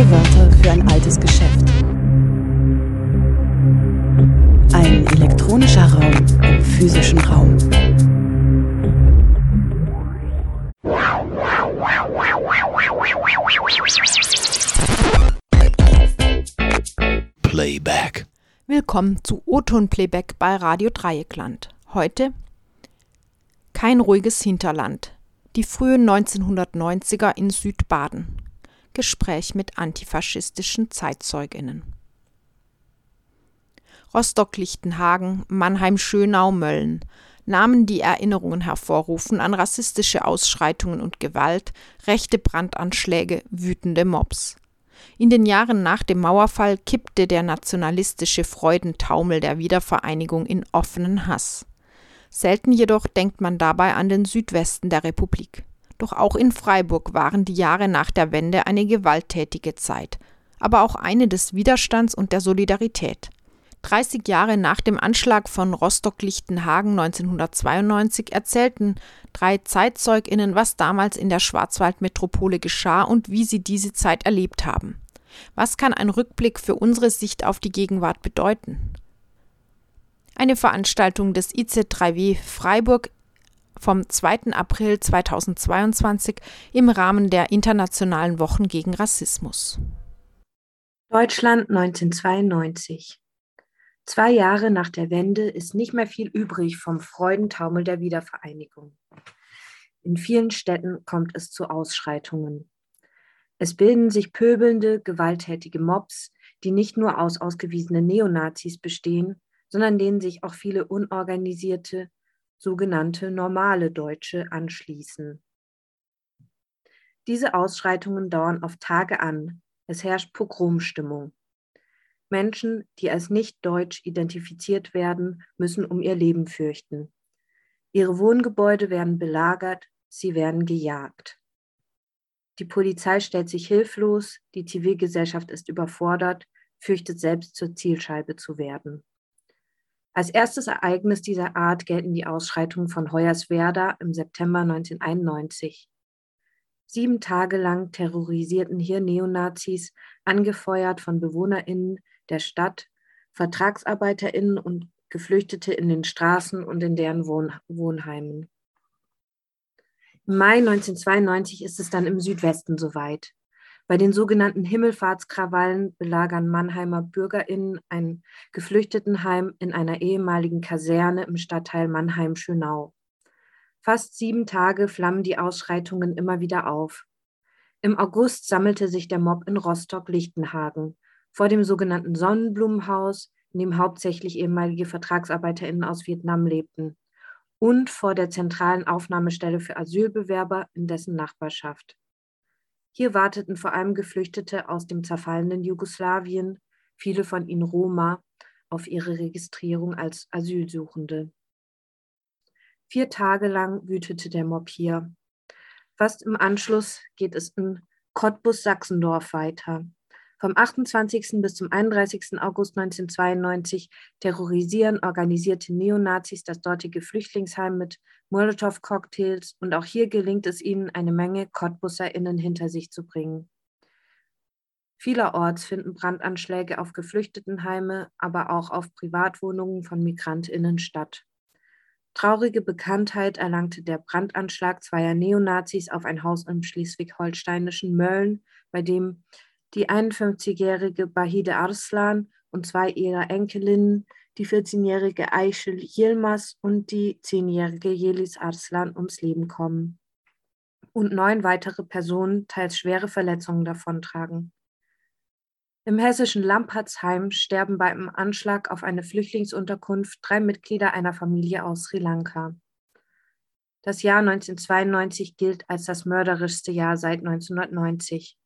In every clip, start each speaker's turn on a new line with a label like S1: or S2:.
S1: Neue Wörter für ein altes Geschäft. Ein elektronischer Raum im physischen Raum.
S2: Playback.
S3: Willkommen zu O-Ton Playback bei Radio Dreieckland. Heute kein ruhiges Hinterland. Die frühen 1990er in Südbaden. Gespräch mit antifaschistischen Zeitzeuginnen. Rostock-Lichtenhagen, Mannheim-Schönau, Mölln. Namen, die Erinnerungen hervorrufen an rassistische Ausschreitungen und Gewalt, rechte Brandanschläge, wütende Mobs. In den Jahren nach dem Mauerfall kippte der nationalistische Freudentaumel der Wiedervereinigung in offenen Hass. Selten jedoch denkt man dabei an den Südwesten der Republik. Doch auch in Freiburg waren die Jahre nach der Wende eine gewalttätige Zeit, aber auch eine des Widerstands und der Solidarität. 30 Jahre nach dem Anschlag von Rostock-Lichtenhagen 1992 erzählten drei ZeitzeugInnen, was damals in der Schwarzwaldmetropole geschah und wie sie diese Zeit erlebt haben. Was kann ein Rückblick für unsere Sicht auf die Gegenwart bedeuten? Eine Veranstaltung des IC3W Freiburg vom 2. April 2022 im Rahmen der Internationalen Wochen gegen Rassismus.
S4: Deutschland 1992. Zwei Jahre nach der Wende ist nicht mehr viel übrig vom Freudentaumel der Wiedervereinigung. In vielen Städten kommt es zu Ausschreitungen. Es bilden sich pöbelnde, gewalttätige Mobs, die nicht nur aus ausgewiesenen Neonazis bestehen, sondern denen sich auch viele unorganisierte, sogenannte normale Deutsche anschließen. Diese Ausschreitungen dauern oft Tage an. Es herrscht Pogromstimmung. Menschen, die als nicht deutsch identifiziert werden, müssen um ihr Leben fürchten. Ihre Wohngebäude werden belagert, sie werden gejagt. Die Polizei stellt sich hilflos, die Zivilgesellschaft ist überfordert, fürchtet selbst zur Zielscheibe zu werden. Als erstes Ereignis dieser Art gelten die Ausschreitungen von Hoyerswerda im September 1991. Sieben Tage lang terrorisierten hier Neonazis, angefeuert von BewohnerInnen der Stadt, VertragsarbeiterInnen und Geflüchtete in den Straßen und in deren Wohn Wohnheimen. Im Mai 1992 ist es dann im Südwesten soweit. Bei den sogenannten Himmelfahrtskrawallen belagern Mannheimer BürgerInnen ein Geflüchtetenheim in einer ehemaligen Kaserne im Stadtteil Mannheim-Schönau. Fast sieben Tage flammen die Ausschreitungen immer wieder auf. Im August sammelte sich der Mob in Rostock-Lichtenhagen vor dem sogenannten Sonnenblumenhaus, in dem hauptsächlich ehemalige VertragsarbeiterInnen aus Vietnam lebten, und vor der zentralen Aufnahmestelle für Asylbewerber in dessen Nachbarschaft. Hier warteten vor allem Geflüchtete aus dem zerfallenen Jugoslawien, viele von ihnen Roma, auf ihre Registrierung als Asylsuchende. Vier Tage lang wütete der Mob hier. Fast im Anschluss geht es in Cottbus-Sachsendorf weiter. Vom 28. bis zum 31. August 1992 terrorisieren organisierte Neonazis das dortige Flüchtlingsheim mit Molotow-Cocktails und auch hier gelingt es ihnen, eine Menge KottbusserInnen hinter sich zu bringen. Vielerorts finden Brandanschläge auf Geflüchtetenheime, aber auch auf Privatwohnungen von MigrantInnen statt. Traurige Bekanntheit erlangte der Brandanschlag zweier Neonazis auf ein Haus im schleswig-holsteinischen Mölln, bei dem die 51-jährige Bahide Arslan und zwei ihrer Enkelinnen, die 14-jährige Ayşe Yilmaz und die 10-jährige Yelis Arslan ums Leben kommen und neun weitere Personen teils schwere Verletzungen davontragen. Im hessischen Lampertsheim sterben beim Anschlag auf eine Flüchtlingsunterkunft drei Mitglieder einer Familie aus Sri Lanka. Das Jahr 1992 gilt als das mörderischste Jahr seit 1990.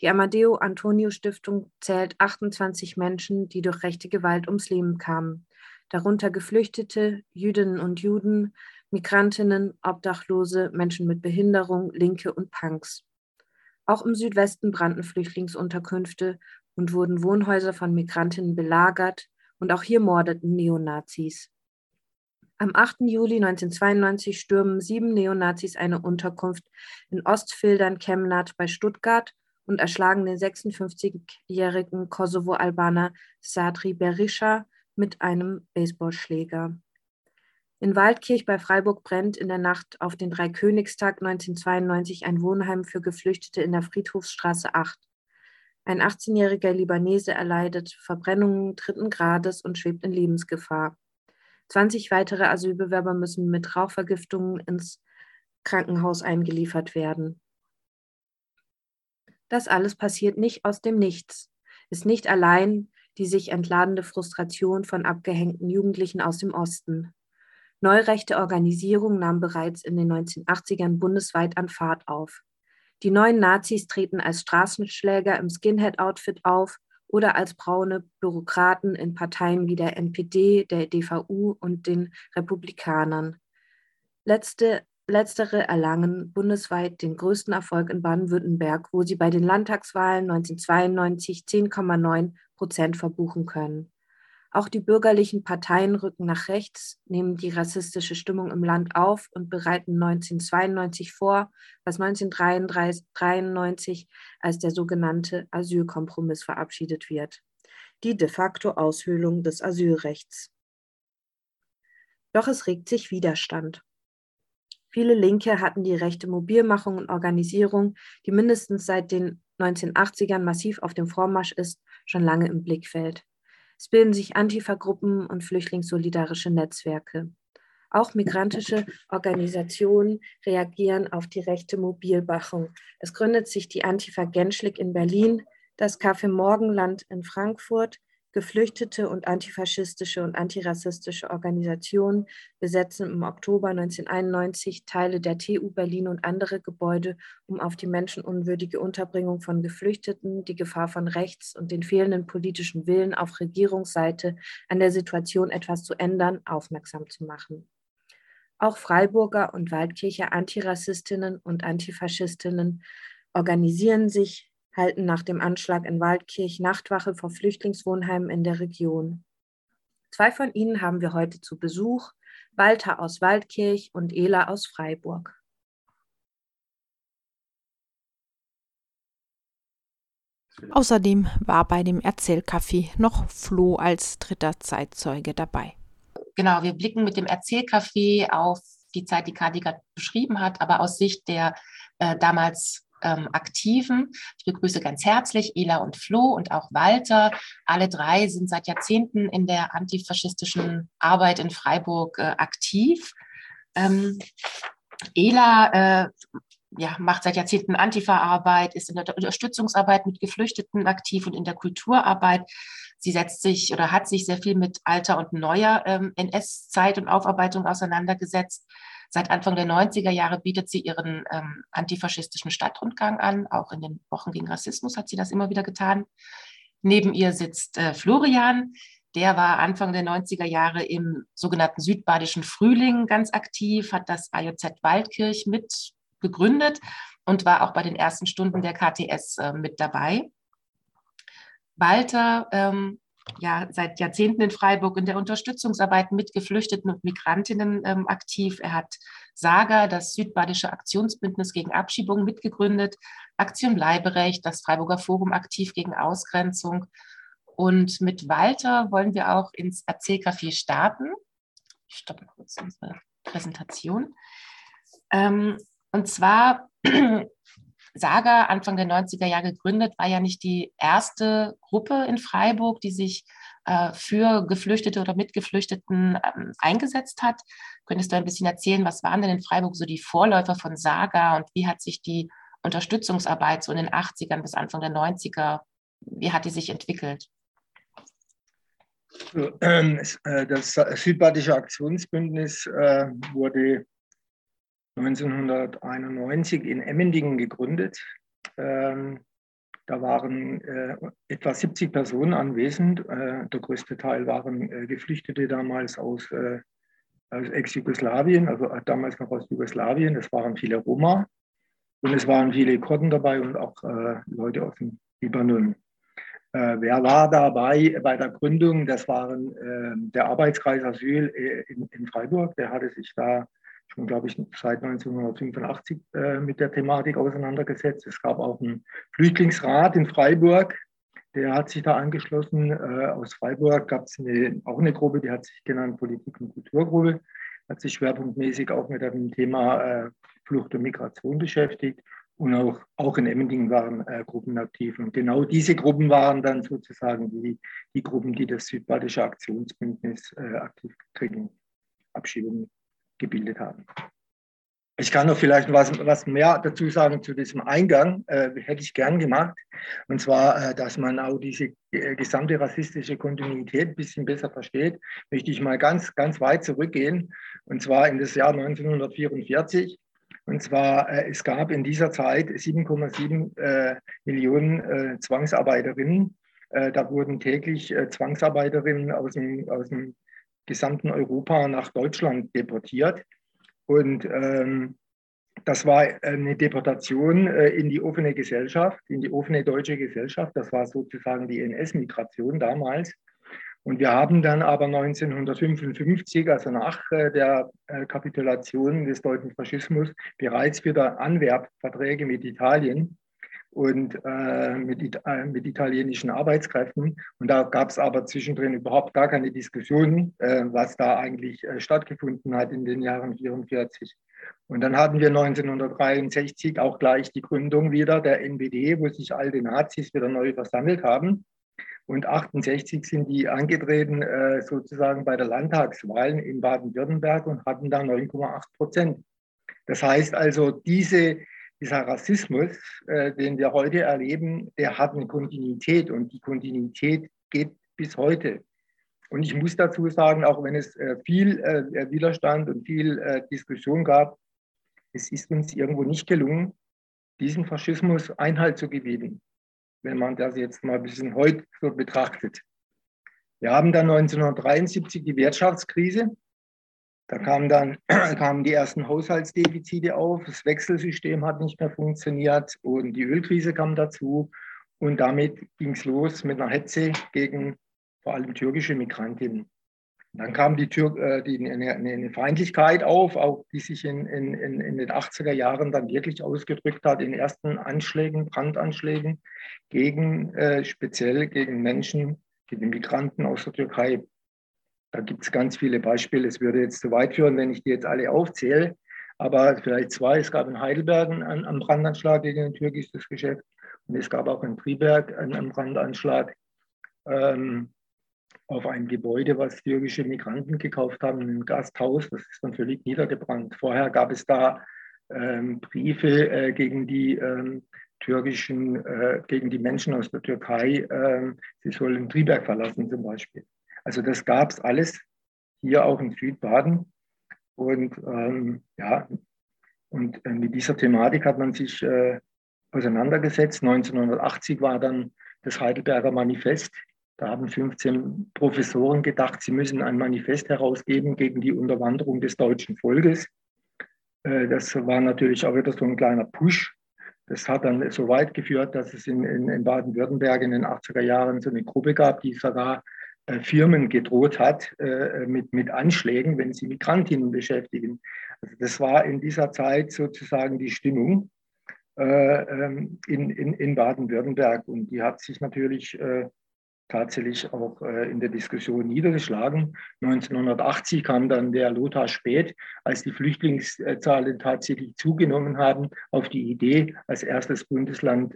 S4: Die Amadeo Antonio Stiftung zählt 28 Menschen, die durch rechte Gewalt ums Leben kamen, darunter Geflüchtete, Jüdinnen und Juden, Migrantinnen, Obdachlose, Menschen mit Behinderung, Linke und Punks. Auch im Südwesten brannten Flüchtlingsunterkünfte und wurden Wohnhäuser von Migrantinnen belagert und auch hier mordeten Neonazis. Am 8. Juli 1992 stürmen sieben Neonazis eine Unterkunft in Ostfildern-Chemnat bei Stuttgart und erschlagen den 56-jährigen Kosovo-Albaner Sadri Berisha mit einem Baseballschläger. In Waldkirch bei Freiburg brennt in der Nacht auf den Dreikönigstag 1992 ein Wohnheim für Geflüchtete in der Friedhofsstraße 8. Ein 18-jähriger Libanese erleidet Verbrennungen dritten Grades und schwebt in Lebensgefahr. 20 weitere Asylbewerber müssen mit Rauchvergiftungen ins Krankenhaus eingeliefert werden. Das alles passiert nicht aus dem Nichts, ist nicht allein die sich entladende Frustration von abgehängten Jugendlichen aus dem Osten. Neurechte Organisierung nahm bereits in den 1980ern bundesweit an Fahrt auf. Die neuen Nazis treten als Straßenschläger im Skinhead-Outfit auf oder als braune Bürokraten in Parteien wie der NPD, der DVU und den Republikanern. Letzte, letztere erlangen bundesweit den größten Erfolg in Baden-Württemberg, wo sie bei den Landtagswahlen 1992 10,9 Prozent verbuchen können. Auch die bürgerlichen Parteien rücken nach rechts, nehmen die rassistische Stimmung im Land auf und bereiten 1992 vor, was 1993 als der sogenannte Asylkompromiss verabschiedet wird. Die de facto Aushöhlung des Asylrechts. Doch es regt sich Widerstand. Viele Linke hatten die rechte Mobilmachung und Organisierung, die mindestens seit den 1980ern massiv auf dem Vormarsch ist, schon lange im Blickfeld. Es bilden sich Antifa-Gruppen und flüchtlingssolidarische Netzwerke. Auch migrantische Organisationen reagieren auf die rechte Mobilmachung. Es gründet sich die Antifa Genschlik in Berlin, das Café Morgenland in Frankfurt, Geflüchtete und antifaschistische und antirassistische Organisationen besetzen im Oktober 1991 Teile der TU Berlin und andere Gebäude, um auf die menschenunwürdige Unterbringung von Geflüchteten, die Gefahr von rechts und den fehlenden politischen Willen auf Regierungsseite an der Situation etwas zu ändern, aufmerksam zu machen. Auch Freiburger und Waldkircher Antirassistinnen und Antifaschistinnen organisieren sich halten nach dem Anschlag in Waldkirch Nachtwache vor Flüchtlingswohnheimen in der Region. Zwei von ihnen haben wir heute zu Besuch, Walter aus Waldkirch und Ela aus Freiburg.
S3: Außerdem war bei dem Erzählcafé noch Flo als dritter Zeitzeuge dabei.
S2: Genau, wir blicken mit dem Erzählcafé auf die Zeit, die Kadi gerade beschrieben hat, aber aus Sicht der äh, damals ähm, Aktiven. Ich begrüße ganz herzlich Ela und Flo und auch Walter. Alle drei sind seit Jahrzehnten in der antifaschistischen Arbeit in Freiburg äh, aktiv. Ähm, Ela äh, ja, macht seit Jahrzehnten Antifa-Arbeit, ist in der Unterstützungsarbeit mit Geflüchteten aktiv und in der Kulturarbeit. Sie setzt sich oder hat sich sehr viel mit alter und neuer ähm, NS-Zeit und Aufarbeitung auseinandergesetzt. Seit Anfang der 90er Jahre bietet sie ihren ähm, antifaschistischen Stadtrundgang an. Auch in den Wochen gegen Rassismus hat sie das immer wieder getan. Neben ihr sitzt äh, Florian. Der war Anfang der 90er Jahre im sogenannten südbadischen Frühling ganz aktiv, hat das AJZ Waldkirch mit gegründet und war auch bei den ersten Stunden der KTS äh, mit dabei. Walter ähm, ja seit Jahrzehnten in Freiburg in der Unterstützungsarbeit mit Geflüchteten und Migrantinnen ähm, aktiv. Er hat Saga, das Südbadische Aktionsbündnis gegen Abschiebung, mitgegründet, Aktion Bleiberecht, das Freiburger Forum aktiv gegen Ausgrenzung. Und mit Walter wollen wir auch ins Erzählcafé starten. Ich stoppe kurz unsere Präsentation. Ähm, und zwar Saga Anfang der 90er Jahre gegründet, war ja nicht die erste Gruppe in Freiburg, die sich äh, für Geflüchtete oder Mitgeflüchteten ähm, eingesetzt hat. Könntest du ein bisschen erzählen, was waren denn in Freiburg so die Vorläufer von Saga und wie hat sich die Unterstützungsarbeit so in den 80ern bis Anfang der 90er, wie hat die sich entwickelt?
S5: Ähm, äh, das Südbadische Aktionsbündnis äh, wurde 1991 in Emmendingen gegründet. Ähm, da waren äh, etwa 70 Personen anwesend. Äh, der größte Teil waren äh, Geflüchtete damals aus, äh, aus Ex-Jugoslawien, also äh, damals noch aus Jugoslawien. Es waren viele Roma und es waren viele Kurden dabei und auch äh, Leute aus dem Libanon. wer war dabei bei der Gründung? Das waren der Arbeitskreis Asyl in, in Freiburg. Der hatte sich da schon, glaube ich, seit 1985 äh, mit der Thematik auseinandergesetzt. Es gab auch einen Flüchtlingsrat in Freiburg, der hat sich da angeschlossen. Äh, aus Freiburg gab es auch eine Gruppe, die hat sich genannt Politik- und Kulturgruppe, hat sich schwerpunktmäßig auch mit dem Thema äh, Flucht und Migration beschäftigt. Und auch, auch in Emmendingen waren äh, Gruppen aktiv. Und genau diese Gruppen waren dann sozusagen die, die Gruppen, die das Südbadische Aktionsbündnis äh, aktiv gegen Abschiebungen gebildet haben. Ich kann noch vielleicht was, was mehr dazu sagen zu diesem Eingang, äh, hätte ich gern gemacht. Und zwar, äh, dass man auch diese äh, gesamte rassistische Kontinuität ein bisschen besser versteht, möchte ich mal ganz, ganz weit zurückgehen. Und zwar in das Jahr 1944. Und zwar, äh, es gab in dieser Zeit 7,7 äh, Millionen Zwangsarbeiterinnen. da wurden täglich Zwangsarbeiterinnen aus dem, aus dem gesamten Europa nach Deutschland deportiert. Und ähm, das war eine Deportation äh, in die offene Gesellschaft, in die offene deutsche Gesellschaft. Das war sozusagen die NS-Migration damals. Und wir haben dann aber 1955, also nach äh, der äh, Kapitulation des deutschen Faschismus, bereits wieder Anwerbverträge mit Italien und äh, mit, äh, mit, italienischen Arbeitskräften. Und da gab es aber zwischendrin überhaupt gar keine Diskussion, äh, was da eigentlich äh, stattgefunden hat in den Jahren 44. Und dann hatten wir 1963 auch gleich die Gründung wieder der NPD, wo sich alte Nazis wieder neu versammelt haben. Und 68 sind die angetreten äh, sozusagen bei der Landtagswahl in Baden-Württemberg und hatten da 9,8 Prozent. Das heißt also, diese dieser Rassismus, äh, den wir heute erleben, der hat eine Kontinuität und die Kontinuität geht bis heute. Und ich muss dazu sagen, auch wenn es äh, viel äh, Widerstand und viel äh, Diskussion gab, es ist uns irgendwo nicht gelungen, diesem Faschismus Einhalt zu gebieten, wenn man das jetzt mal ein bisschen heute so betrachtet. Wir haben dann 1973 die Wirtschaftskrise da kamen dann kamen die ersten Haushaltsdefizite auf, das Wechselsystem hat nicht mehr funktioniert und die Ölkrise kam dazu. Und damit ging es los mit einer Hetze gegen vor allem türkische Migrantinnen. Dann kam die, Tür, äh, die eine, eine, Feindlichkeit auf, auch die sich in, in, in den 80er Jahren dann wirklich ausgedrückt hat in ersten Anschlägen, Brandanschlägen gegen äh, speziell gegen Menschen, gegen Migranten aus der Türkei. Da gibt es ganz viele Beispiele. Es würde jetzt zu weit führen, wenn ich die jetzt alle aufzähle. Aber vielleicht zwei. Es gab in Heidelberg einen, einen Brandanschlag gegen ein türkisches Geschäft. Und es gab auch in Triberg einen Brandanschlag ähm, auf ein Gebäude, was türkische Migranten gekauft haben, ein Gasthaus. Das ist dann völlig niedergebrannt. Vorher gab es da ähm, Briefe äh, gegen die ähm, türkischen, äh, gegen die Menschen aus der Türkei. Äh, sie sollen Triberg verlassen zum Beispiel. Also das gab es alles hier auch in Südbaden. Und ähm, ja, und äh, mit dieser Thematik hat man sich äh, auseinandergesetzt. 1980 war dann das Heidelberger Manifest. Da haben 15 Professoren gedacht, sie müssen ein Manifest herausgeben gegen die Unterwanderung des deutschen Volkes. Äh, das war natürlich auch wieder so ein kleiner Push. Das hat dann so weit geführt, dass es in, in, in Baden-Württemberg in den 80er Jahren so eine Gruppe gab, die sogar Firmen gedroht hat äh, mit, mit Anschlägen, wenn sie Migrantinnen beschäftigen. Also das war in dieser Zeit sozusagen die Stimmung äh, ähm, in, in, in Baden-Württemberg. Und die hat sich natürlich tatsächlich auch in der Diskussion niedergeschlagen. 1980 kam dann der Lothar Späth, als die Flüchtlingszahlen tatsächlich zugenommen haben, auf die Idee, als erstes Bundesland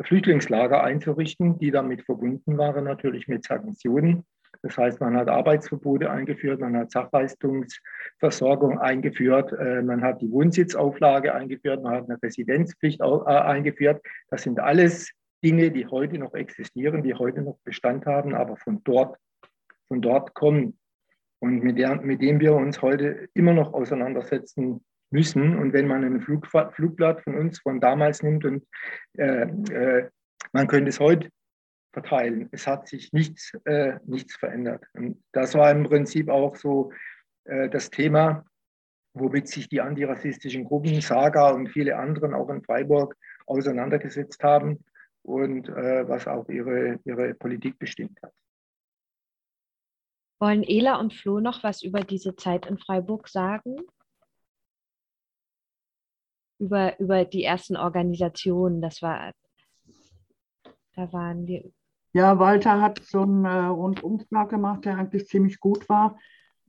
S5: Flüchtlingslager einzurichten, die damit verbunden waren, natürlich mit Sanktionen. Das heißt, man hat Arbeitsverbote eingeführt, man hat Sachleistungsversorgung eingeführt, äh, man hat die Wohnsitzauflage eingeführt, man hat eine Residenzpflicht äh, eingeführt. Das sind alles Dinge, die heute noch existieren, die heute noch Bestand haben, aber von dort, von dort kommen und mit, der, mit dem wir uns heute immer noch auseinandersetzen müssen. Und wenn man ein Flug, Flugblatt von uns von damals nimmt und äh, äh, man könnte es heute verteilen, es hat sich nichts, äh, nichts verändert. Und das war im Prinzip auch so äh, das Thema, womit sich die antirassistischen Gruppen, Saga und viele anderen auch in Freiburg auseinandergesetzt haben und äh, was auch ihre, ihre Politik bestimmt hat.
S6: Wollen Ela und Flo noch was über diese Zeit in Freiburg sagen? Über, über die ersten Organisationen. Das war, da waren die.
S7: Ja, Walter hat so einen äh, Rundumschlag gemacht, der eigentlich ziemlich gut war.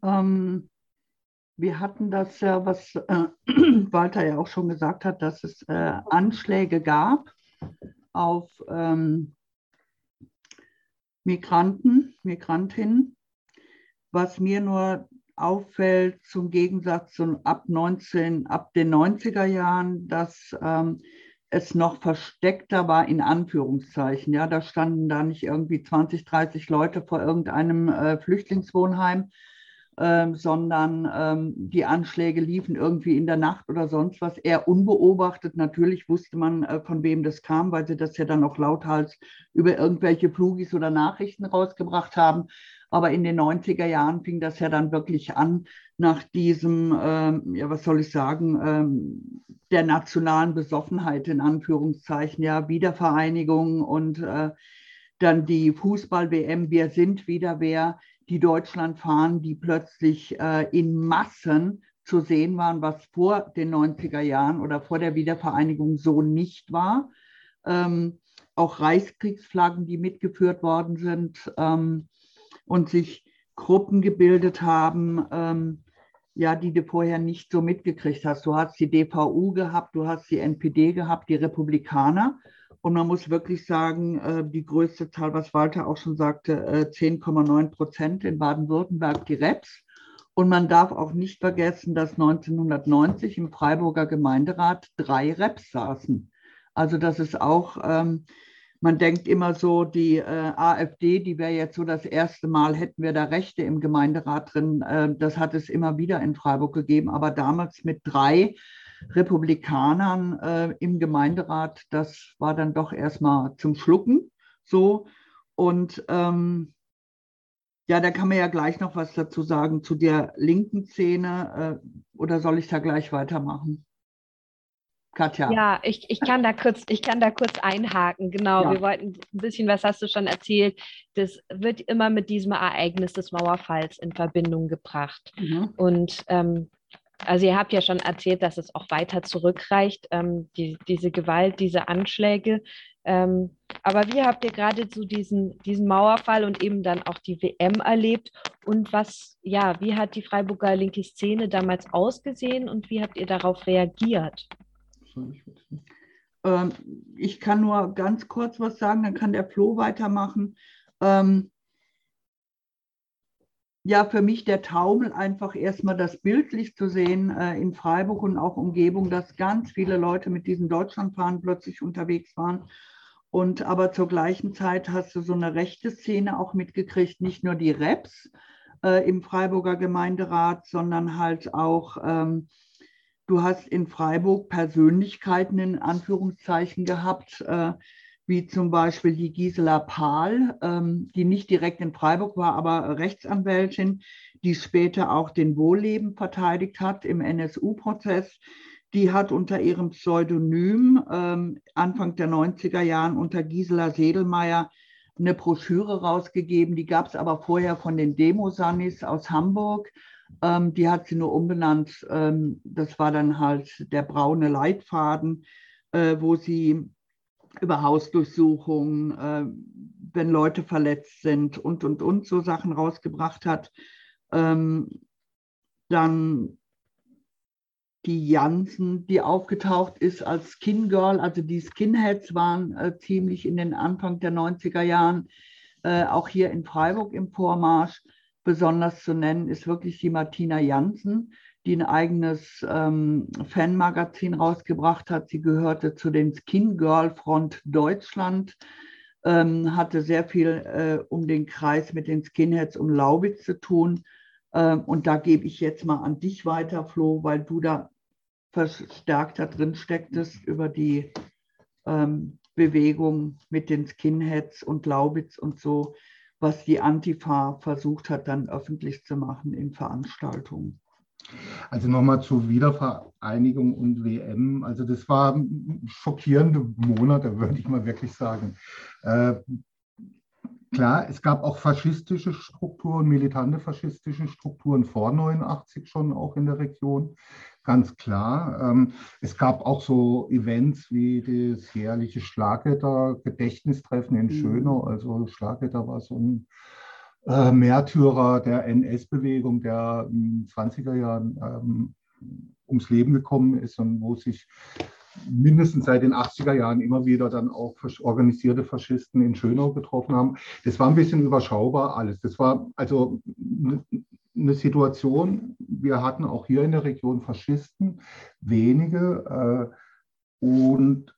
S7: Ähm, wir hatten das ja, was äh, Walter ja auch schon gesagt hat, dass es äh, Anschläge gab auf ähm, Migranten, Migrantinnen. Was mir nur auffällt, zum Gegensatz zu ab 19, ab den 90er Jahren, dass ähm, es noch versteckter war, in Anführungszeichen. Ja, da standen da nicht irgendwie 20, 30 Leute vor irgendeinem äh, Flüchtlingswohnheim, ähm, sondern ähm, die Anschläge liefen irgendwie in der Nacht oder sonst was, eher unbeobachtet. Natürlich wusste man, äh, von wem das kam, weil sie das ja dann auch lauthals über irgendwelche Plugis oder Nachrichten rausgebracht haben. Aber in den 90er Jahren fing das ja dann wirklich an, nach diesem, ähm, ja, was soll ich sagen, ähm, der nationalen Besoffenheit in Anführungszeichen, ja, Wiedervereinigung und äh, dann die Fußball-WM, wir sind wieder wer, die Deutschland fahren, die plötzlich äh, in Massen zu sehen waren, was vor den 90er Jahren oder vor der Wiedervereinigung so nicht war. Ähm, auch Reichskriegsflaggen, die mitgeführt worden sind ähm, und sich Gruppen gebildet haben, ähm, ja, die du vorher nicht so mitgekriegt hast. Du hast die DVU gehabt, du hast die NPD gehabt, die Republikaner. Und man muss wirklich sagen, äh, die größte Zahl, was Walter auch schon sagte, 10,9 äh, Prozent in Baden-Württemberg die Reps. Und man darf auch nicht vergessen, dass 1990 im Freiburger Gemeinderat drei Reps saßen. Also das ist auch, ähm, man denkt immer so, die äh, AfD, die wäre jetzt so das erste Mal, hätten wir da Rechte im Gemeinderat drin. Äh, das hat es immer wieder in Freiburg gegeben, aber damals mit drei Republikanern äh, im Gemeinderat, das war dann doch erstmal zum Schlucken so. Und ähm, ja, da kann man ja gleich noch was dazu sagen zu der linken Szene. Äh, oder soll ich da gleich weitermachen?
S6: Katja. Ja, ich, ich, kann da kurz, ich kann da kurz einhaken. Genau, ja. wir wollten ein bisschen, was hast du schon erzählt? Das wird immer mit diesem Ereignis des Mauerfalls in Verbindung gebracht. Mhm. Und ähm, also ihr habt ja schon erzählt, dass es auch weiter zurückreicht, ähm, die, diese Gewalt, diese Anschläge. Ähm, aber wie habt ihr gerade so diesen, diesen Mauerfall und eben dann auch die WM erlebt? Und was, ja, wie hat die Freiburger linke Szene damals ausgesehen und wie habt ihr darauf reagiert?
S7: Ähm, ich kann nur ganz kurz was sagen, dann kann der Flo weitermachen. Ähm, ja, für mich der Taumel einfach erstmal das bildlich zu sehen äh, in Freiburg und auch Umgebung, dass ganz viele Leute mit diesem Deutschlandfahren plötzlich unterwegs waren. Und aber zur gleichen Zeit hast du so eine rechte Szene auch mitgekriegt, nicht nur die Reps äh, im Freiburger Gemeinderat, sondern halt auch, ähm, du hast in Freiburg Persönlichkeiten in Anführungszeichen gehabt, äh, wie zum Beispiel die Gisela Pahl, ähm, die nicht direkt in Freiburg war, aber Rechtsanwältin, die später auch den Wohlleben verteidigt hat im NSU-Prozess. Die hat unter ihrem Pseudonym ähm, Anfang der 90er Jahren unter Gisela Sedelmeier eine Broschüre rausgegeben. Die gab es aber vorher von den Demosanis aus Hamburg. Ähm, die hat sie nur umbenannt. Ähm, das war dann halt der braune Leitfaden, äh, wo sie über Hausdurchsuchungen, äh, wenn Leute verletzt sind und, und, und so Sachen rausgebracht hat. Ähm, dann die Jansen, die aufgetaucht ist als Skin Girl, also die Skinheads waren äh, ziemlich in den Anfang der 90er Jahren, äh, auch hier in Freiburg im Vormarsch. Besonders zu nennen ist wirklich die Martina Jansen, die ein eigenes ähm, Fanmagazin rausgebracht hat. Sie gehörte zu den Skin Girl Front Deutschland, ähm, hatte sehr viel äh, um den Kreis mit den Skinheads um Laubitz zu tun. Ähm, und da gebe ich jetzt mal an dich weiter, Flo, weil du da verstärkter drin stecktest über die ähm, Bewegung mit den Skinheads und Laubitz und so, was die Antifa versucht hat, dann öffentlich zu machen in Veranstaltungen.
S8: Also nochmal zur Wiedervereinigung und WM. Also das war schockierende Monate, würde ich mal wirklich sagen. Äh, Klar, es gab auch faschistische Strukturen, militante faschistische Strukturen vor 89 schon auch in der Region, ganz klar. Ähm, es gab auch so Events wie das jährliche Schlageter-Gedächtnistreffen in mhm. Schönau. Also Schlageter war so ein äh, Märtyrer der NS-Bewegung, der in den 20er Jahren ähm, ums Leben gekommen ist und wo sich mindestens seit den 80er Jahren immer wieder dann auch organisierte Faschisten in Schönau getroffen haben. Das war ein bisschen überschaubar alles. Das war also eine Situation, wir hatten auch hier in der Region Faschisten, wenige. Äh, und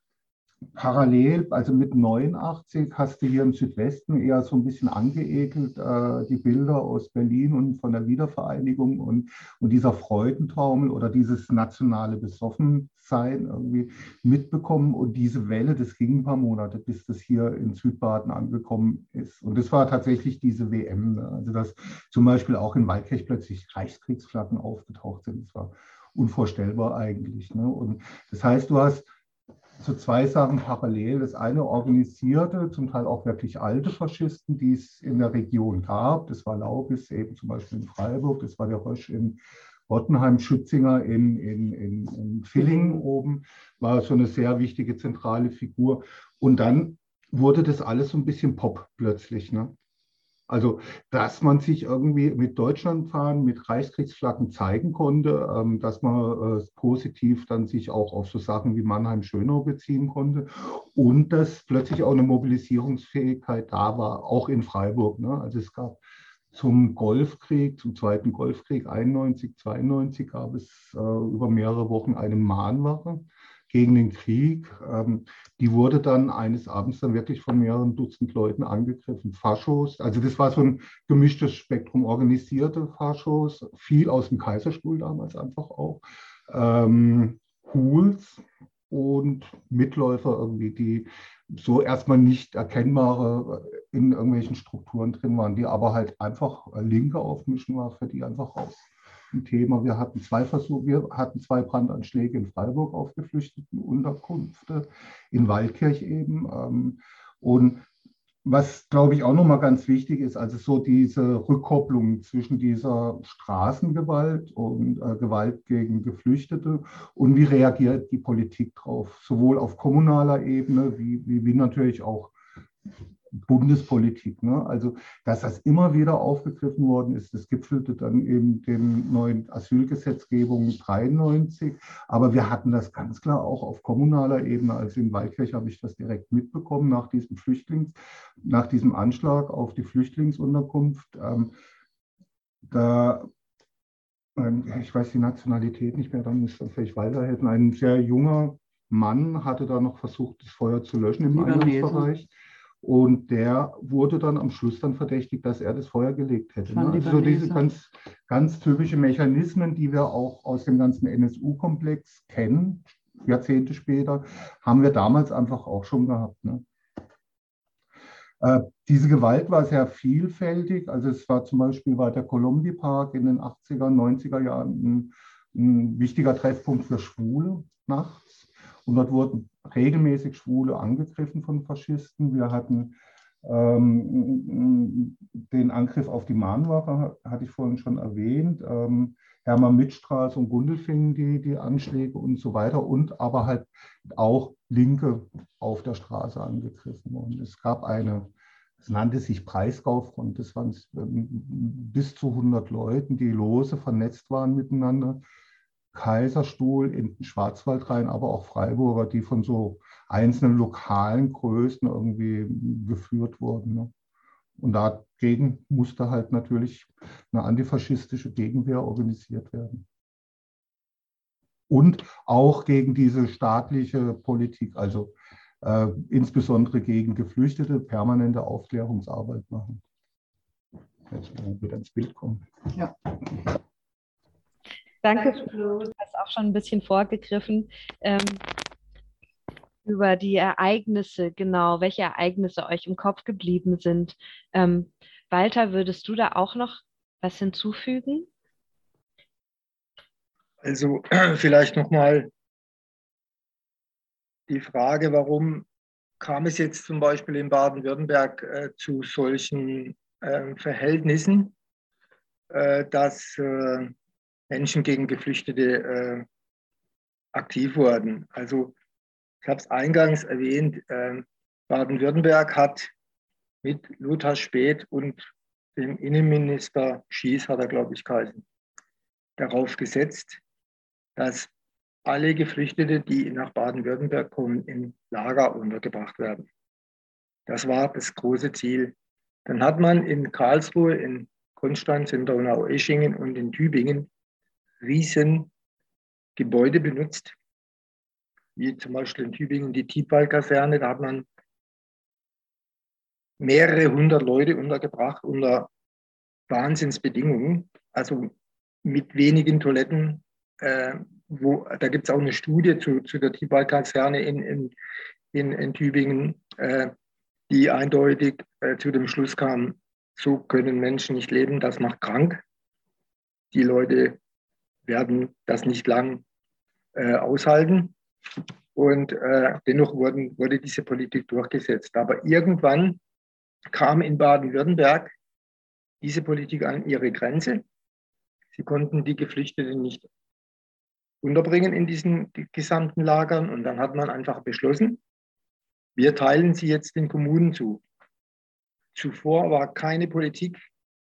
S8: parallel, also mit 89, hast du hier im Südwesten eher so ein bisschen angeekelt äh, die Bilder aus Berlin und von der Wiedervereinigung und, und dieser Freudentaumel oder dieses nationale Besoffensein irgendwie mitbekommen. Und diese Welle, das ging ein paar Monate, bis das hier in Südbaden angekommen ist. Und das war tatsächlich diese WM. Ne? Also, dass zum Beispiel auch in Waldkirch plötzlich Reichskriegsflaggen aufgetaucht sind. Das war unvorstellbar eigentlich. Ne? Und das heißt, du hast so zwei Sachen parallel. Das eine organisierte, zum Teil auch wirklich alte Faschisten, die es in der Region gab. Das war Laubis eben zum Beispiel in Freiburg, das war der Rösch in Rottenheim, Schützinger in, in, in, in Villingen oben, war so eine sehr wichtige zentrale Figur. Und dann wurde das alles so ein bisschen Pop plötzlich. Ne? Also, dass man sich irgendwie mit Deutschland fahren, mit Reichskriegsflaggen zeigen konnte, ähm, dass man äh, positiv dann sich auch auf so Sachen wie Mannheim-Schönau beziehen konnte und dass plötzlich auch eine Mobilisierungsfähigkeit da war, auch in Freiburg. Ne? Also es gab zum Golfkrieg, zum Zweiten Golfkrieg 91, 92 gab es äh, über mehrere Wochen eine Mahnwache gegen den Krieg. Ähm, die wurde dann eines Abends dann wirklich von mehreren Dutzend Leuten angegriffen. Faschos, also das war so ein gemischtes Spektrum, organisierte Faschos, viel aus dem Kaiserstuhl damals einfach auch, ähm, Hools und Mitläufer irgendwie, die so erstmal nicht erkennbare in irgendwelchen Strukturen drin waren, die aber halt einfach Linke aufmischen war, für die einfach raus ein Thema. Wir hatten zwei Versuche, wir hatten zwei Brandanschläge in Freiburg auf geflüchteten Unterkünfte, in Waldkirch eben. Ähm, und was, glaube ich, auch nochmal ganz wichtig ist, also so diese Rückkopplung zwischen dieser Straßengewalt und äh, Gewalt gegen Geflüchtete und wie reagiert die Politik drauf, sowohl auf kommunaler Ebene wie, wie, wie natürlich auch Bundespolitik. Ne? Also, dass das immer wieder aufgegriffen worden ist, das gipfelte dann in den neuen Asylgesetzgebungen 93. Aber wir hatten das ganz klar auch auf kommunaler Ebene. Also in Waldkirch habe ich das direkt mitbekommen nach diesem Flüchtlings, nach diesem Anschlag auf die Flüchtlingsunterkunft. Ähm, da ähm, ich weiß die Nationalität nicht mehr, dann müsste das vielleicht weiterhelfen. Ein sehr junger Mann hatte da noch versucht, das Feuer zu löschen im Eingangsbereich. Und der wurde dann am Schluss dann verdächtigt, dass er das Feuer gelegt hätte. Ne? Also so diese ganz, ganz typische Mechanismen, die wir auch aus dem ganzen NSU-Komplex kennen, Jahrzehnte später, haben wir damals einfach auch schon gehabt. Ne? Äh, diese Gewalt war sehr vielfältig. Also es war zum Beispiel war der Colombi Park in den 80er, 90er Jahren ein, ein wichtiger Treffpunkt für Schwule nachts. Und dort wurden regelmäßig Schwule angegriffen von Faschisten. Wir hatten ähm, den Angriff auf die Mahnwache, hatte ich vorhin schon erwähnt. Ähm, Hermann Mittstraße und Gundelfingen, die, die Anschläge und so weiter. Und aber halt auch Linke auf der Straße angegriffen. Und es gab eine, es nannte sich Preisgaufront. Das waren ähm, bis zu 100 Leuten, die lose vernetzt waren miteinander Kaiserstuhl, in Schwarzwald rein, aber auch Freiburger, die von so einzelnen lokalen Größen irgendwie geführt wurden. Ne? Und dagegen musste halt natürlich eine antifaschistische Gegenwehr organisiert werden. Und auch gegen diese staatliche Politik, also äh, insbesondere gegen Geflüchtete, permanente Aufklärungsarbeit machen. Jetzt wieder ins Bild kommen. Ja.
S6: Danke, Flo. Du hast auch schon ein bisschen vorgegriffen. Ähm, über die Ereignisse, genau, welche Ereignisse euch im Kopf geblieben sind. Ähm, Walter, würdest du da auch noch was hinzufügen?
S5: Also vielleicht nochmal die Frage, warum kam es jetzt zum Beispiel in Baden-Württemberg äh, zu solchen äh, Verhältnissen, äh, dass äh, Menschen gegen Geflüchtete äh, aktiv wurden. Also ich habe es eingangs erwähnt, äh, Baden-Württemberg hat mit Lothar Späth und dem Innenminister Schies, hat er glaube ich geheißen, darauf gesetzt, dass alle Geflüchtete, die nach Baden-Württemberg kommen, in Lager untergebracht werden. Das war das große Ziel. Dann hat man in Karlsruhe, in Konstanz, in Donau-Eschingen und in Tübingen riesen Gebäude benutzt, wie zum Beispiel in Tübingen die Tiefwald-Kaserne. Da hat man mehrere hundert Leute untergebracht unter Wahnsinnsbedingungen, also mit wenigen Toiletten, äh, wo, da gibt es auch eine Studie zu, zu der Tiefwaldkaserne in, in, in, in Tübingen, äh, die eindeutig äh, zu dem Schluss kam, so können Menschen nicht leben, das macht krank. Die Leute werden das nicht lang äh, aushalten. Und äh, dennoch wurden, wurde diese Politik durchgesetzt. Aber irgendwann kam in Baden-Württemberg diese Politik an ihre Grenze. Sie konnten die Geflüchteten nicht unterbringen in diesen gesamten Lagern. Und dann hat man einfach beschlossen, wir teilen sie jetzt den Kommunen zu. Zuvor war keine Politik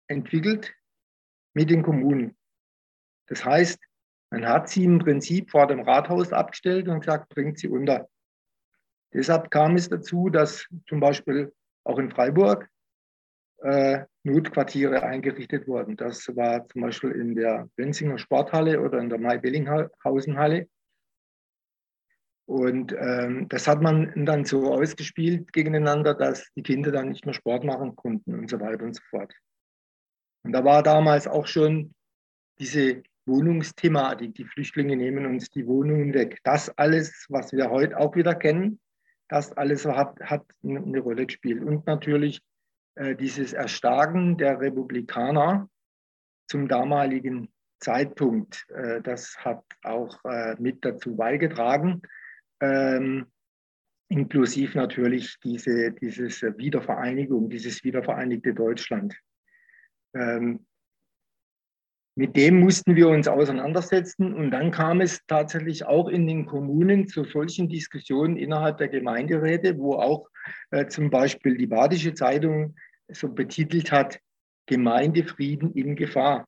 S5: entwickelt mit den Kommunen. Das heißt, man hat sie im Prinzip vor dem Rathaus abgestellt und gesagt, bringt sie unter. Deshalb kam es dazu, dass zum Beispiel auch in Freiburg äh, Notquartiere eingerichtet wurden. Das war zum Beispiel in der Benzinger Sporthalle oder in der Mai-Bellinghausen-Halle. Und ähm, das hat man dann so ausgespielt gegeneinander, dass die Kinder dann nicht mehr Sport machen konnten und so weiter und so fort. Und da war damals auch schon diese Wohnungsthematik. Die Flüchtlinge nehmen uns die Wohnungen weg. Das alles, was wir heute auch wieder kennen, das alles hat, hat eine Rolle gespielt. Und natürlich äh, dieses Erstarken der Republikaner zum damaligen Zeitpunkt, äh, das hat auch äh, mit dazu beigetragen, ähm, inklusive natürlich diese dieses Wiedervereinigung, dieses wiedervereinigte Deutschland. Ähm, mit dem mussten wir uns auseinandersetzen und dann kam es tatsächlich auch in den Kommunen zu solchen Diskussionen innerhalb der Gemeinderäte, wo auch äh, zum Beispiel die Badische Zeitung so betitelt hat, Gemeindefrieden in Gefahr.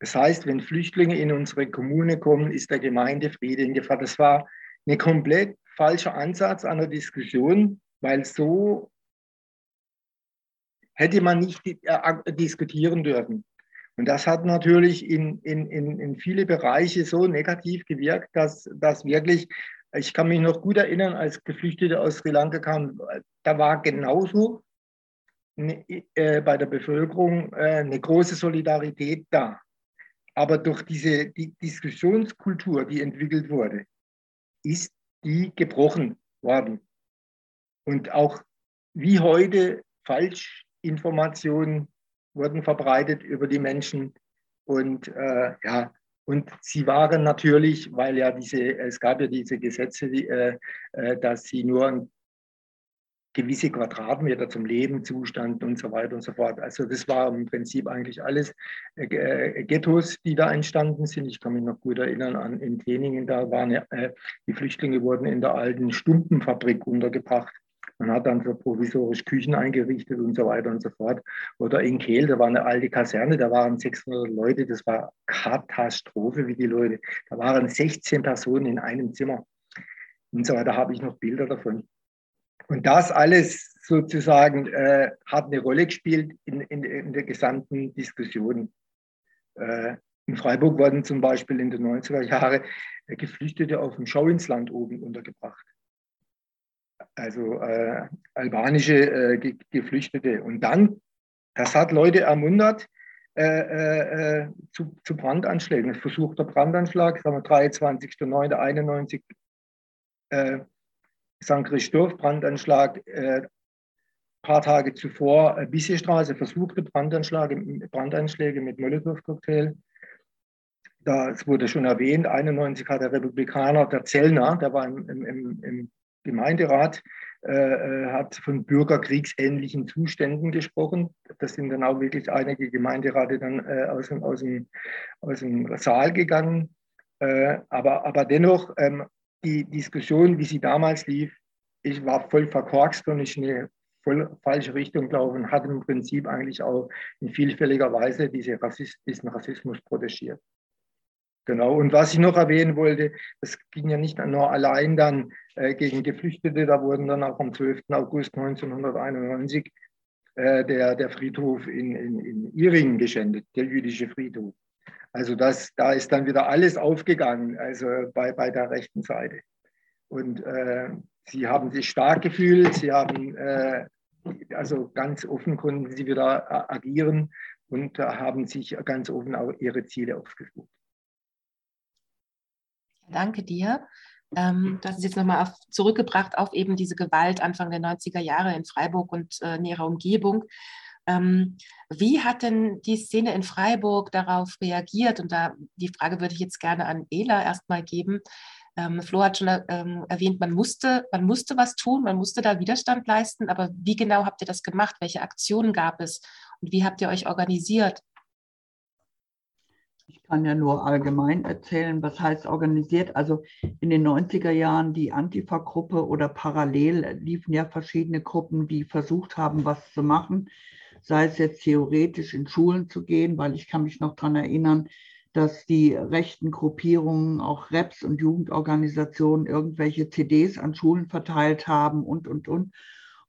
S5: Das heißt, wenn Flüchtlinge in unsere Kommune kommen, ist der Gemeindefriede in Gefahr. Das war ein komplett falscher Ansatz einer Diskussion, weil so hätte man nicht äh, diskutieren dürfen. Und das hat natürlich in, in, in, in viele Bereiche so negativ gewirkt, dass, dass wirklich, ich kann mich noch gut erinnern, als Geflüchtete aus Sri Lanka kamen, da war genauso eine, äh, bei der Bevölkerung äh, eine große Solidarität da. Aber durch diese die Diskussionskultur, die entwickelt wurde, ist die gebrochen worden. Und auch wie heute Falschinformationen wurden verbreitet über die Menschen. Und äh, ja, und sie waren natürlich, weil ja diese, es gab ja diese Gesetze, die, äh, äh dass sie nur gewisse Quadratmeter zum Leben zustanden und so weiter und so fort. Also das war im Prinzip eigentlich alles äh, äh Ghettos, die da entstanden sind. Ich kann mich noch gut erinnern an in Teningen, da waren äh, die Flüchtlinge wurden in der alten Stumpenfabrik untergebracht. Man hat dann so provisorisch Küchen eingerichtet und so weiter und so fort. Oder in Kehl, da war eine alte Kaserne, da waren 600 Leute, das war Katastrophe, wie die Leute. Da waren 16 Personen in einem Zimmer. Und so weiter habe ich noch Bilder davon. Und das alles sozusagen äh, hat eine Rolle gespielt in, in, in der gesamten Diskussion. Äh, in Freiburg wurden zum Beispiel in den 90er Jahren Geflüchtete auf dem Schauinsland oben untergebracht also äh, albanische äh, Ge Geflüchtete. Und dann, das hat Leute ermuntert äh, äh, äh zu, zu, Brandanschlägen. Versuchter Brandanschlag, sagen wir 23.09.91, äh, St. Christoph, Brandanschlag, ein paar Tage zuvor Bissiestraße, versuchte Brandanschläge, Brandanschläge mit Molotow-Cocktail. Das wurde schon erwähnt, 91 hat der Republikaner, der Zellner, der war im, im, im Gemeinderat äh, äh, hat von bürgerkriegsähnlichen Zuständen gesprochen. Das sind dann auch wirklich einige Gemeinderäte dann äh, aus, dem, aus, dem, aus dem Saal gegangen. Äh, aber, aber dennoch, ähm, die Diskussion, wie sie damals lief, ich war voll verkorkst und ich eine voll falsche Richtung gelaufen und hat im Prinzip eigentlich auch in vielfältiger Weise diese Rassist, diesen Rassismus protegiert. Genau, und was ich noch erwähnen wollte, das ging ja nicht nur allein dann äh, gegen Geflüchtete, da wurden dann auch am 12. August 1991 äh, der, der Friedhof in, in, in Iringen geschändet, der jüdische Friedhof. Also das, da ist dann wieder alles aufgegangen, also bei, bei der rechten Seite. Und äh, sie haben sich stark gefühlt, sie haben, äh, also ganz offen konnten sie wieder äh, agieren und haben sich ganz offen auch ihre Ziele ausgesucht.
S2: Danke dir. Ähm, du hast jetzt nochmal auf, zurückgebracht auf eben diese Gewalt Anfang der 90er Jahre in Freiburg und äh, näherer Umgebung. Ähm, wie hat denn die Szene in Freiburg darauf reagiert? Und da die Frage würde ich jetzt gerne an Ela erstmal geben. Ähm, Flo hat schon ähm, erwähnt, man musste, man musste was tun, man musste da Widerstand leisten. Aber wie genau habt ihr das gemacht? Welche Aktionen gab es? Und wie habt ihr euch organisiert?
S7: Ich kann ja nur allgemein erzählen, was heißt organisiert. Also in den 90er Jahren die Antifa-Gruppe oder parallel liefen ja verschiedene Gruppen, die versucht haben, was zu machen, sei es jetzt theoretisch in Schulen zu gehen, weil ich kann mich noch daran erinnern, dass die rechten Gruppierungen, auch Reps und Jugendorganisationen irgendwelche CDs an Schulen verteilt haben und, und, und,